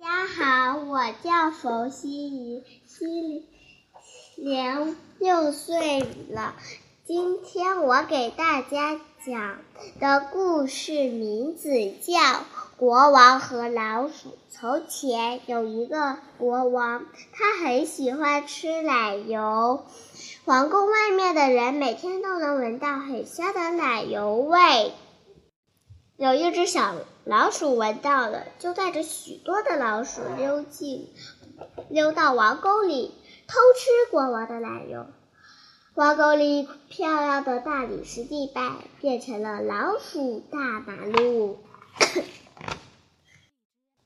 家好，我叫冯希怡，今年六岁了。今天我给大家讲的故事名字叫《国王和老鼠》。从前有一个国王，他很喜欢吃奶油。皇宫外面的人每天都能闻到很香的奶油味。有一只小老鼠闻到了，就带着许多的老鼠溜进、溜到王宫里偷吃国王的奶油。王宫里漂亮的大理石地板变成了老鼠大马路。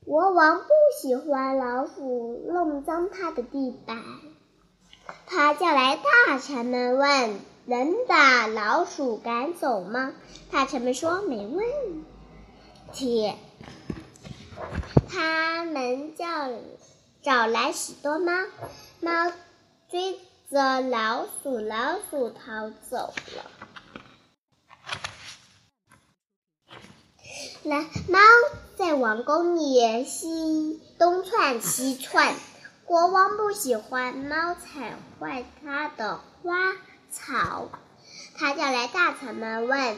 国王不喜欢老鼠弄脏他的地板，他叫来大臣们问。能把老鼠赶走吗？大臣们说没问题。他们叫找来许多猫，猫追着老鼠，老鼠逃走了。那，猫在王宫里西东窜西窜，国王不喜欢猫踩坏他的花。草，他叫来大臣们问：“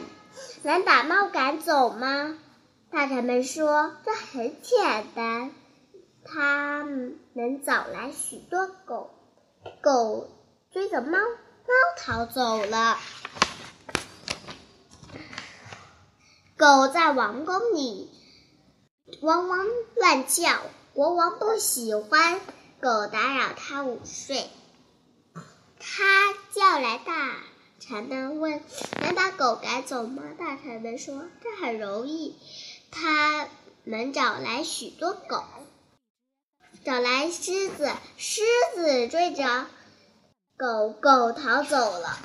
能把猫赶走吗？”大臣们说：“这很简单，他能找来许多狗，狗追着猫，猫逃走了。狗在王宫里汪汪乱叫，国王不喜欢狗打扰他午睡。”他叫来大臣们问：“能把狗赶走吗？”大臣们说：“这很容易。”他们找来许多狗，找来狮子，狮子追着狗狗逃走了。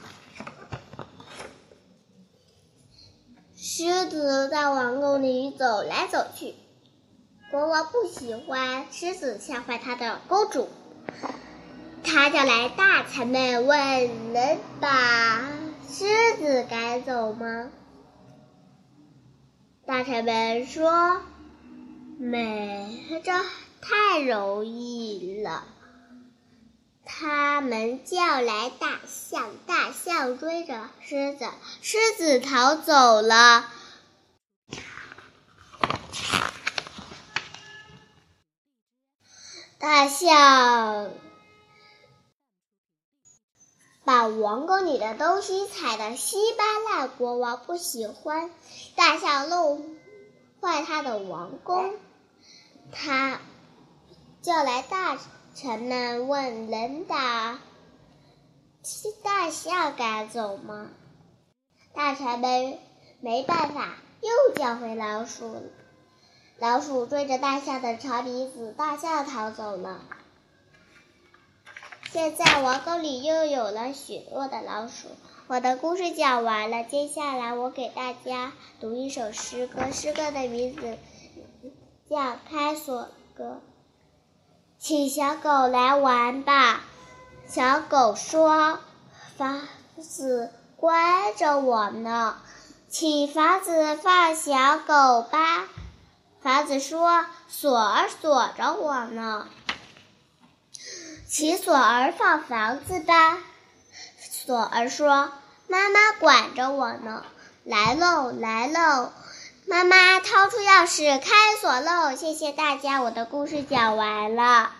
狮子在王宫里走来走去，国王不喜欢狮子吓坏他的公主。他叫来大臣们问：“能把狮子赶走吗？”大臣们说：“没，这太容易了。”他们叫来大象，大象追着狮子，狮子逃走了。大象。把王宫里的东西踩得稀巴烂，国王不喜欢大象弄坏他的王宫。他叫来大臣们问：“能把大象赶走吗？”大臣们没办法，又叫回老鼠。老鼠追着大象的长鼻子，大象逃走了。现在王宫里又有了许多的老鼠。我的故事讲完了，接下来我给大家读一首诗歌，诗歌的名字叫《开锁歌》。请小狗来玩吧，小狗说：“房子关着我呢。”请房子放小狗吧，房子说：“锁儿锁着我呢。”请锁儿放房子吧，锁儿说：“妈妈管着我呢。”来喽，来喽，妈妈掏出钥匙开锁喽！谢谢大家，我的故事讲完了。